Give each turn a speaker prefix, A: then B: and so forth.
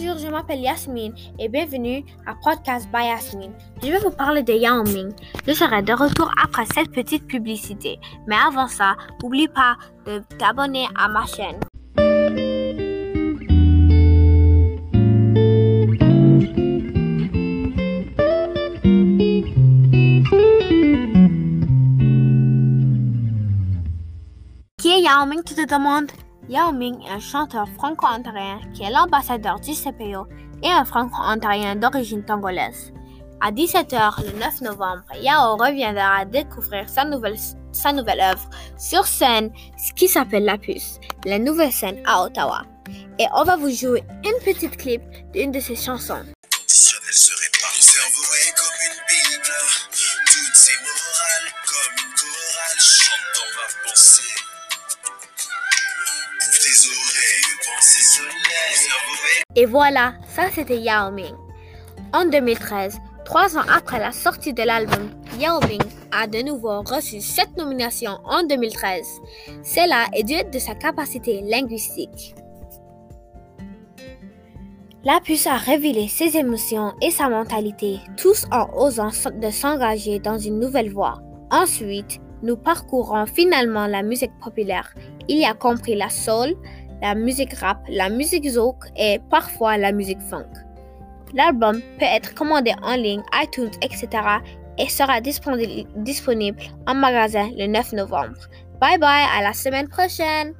A: Bonjour, je m'appelle Yasmine et bienvenue à Podcast by Yasmine. Je vais vous parler de Yao Ming. Je serai de retour après cette petite publicité. Mais avant ça, n'oublie pas de t'abonner à ma chaîne. Qui est Yao Ming, tu te demandes? Yao Ming est un chanteur franco-ontarien qui est l'ambassadeur du CPO et un franco-ontarien d'origine tongolaise. À 17h le 9 novembre, Yao reviendra découvrir sa nouvelle, œuvre sur scène, ce qui s'appelle La Puce, la nouvelle scène à Ottawa. Et on va vous jouer une petite clip d'une de ses chansons. Et voilà, ça c'était Yao Ming. En 2013, trois ans après la sortie de l'album, Yao Ming a de nouveau reçu sept nominations en 2013. Cela est dû de sa capacité linguistique. La puce a révélé ses émotions et sa mentalité, tous en osant de s'engager dans une nouvelle voie. Ensuite, nous parcourons finalement la musique populaire. Il y a compris la soul, la musique rap, la musique zouk et parfois la musique funk. L'album peut être commandé en ligne, iTunes, etc. et sera disponi- disponible en magasin le 9 novembre. Bye bye, à la semaine prochaine!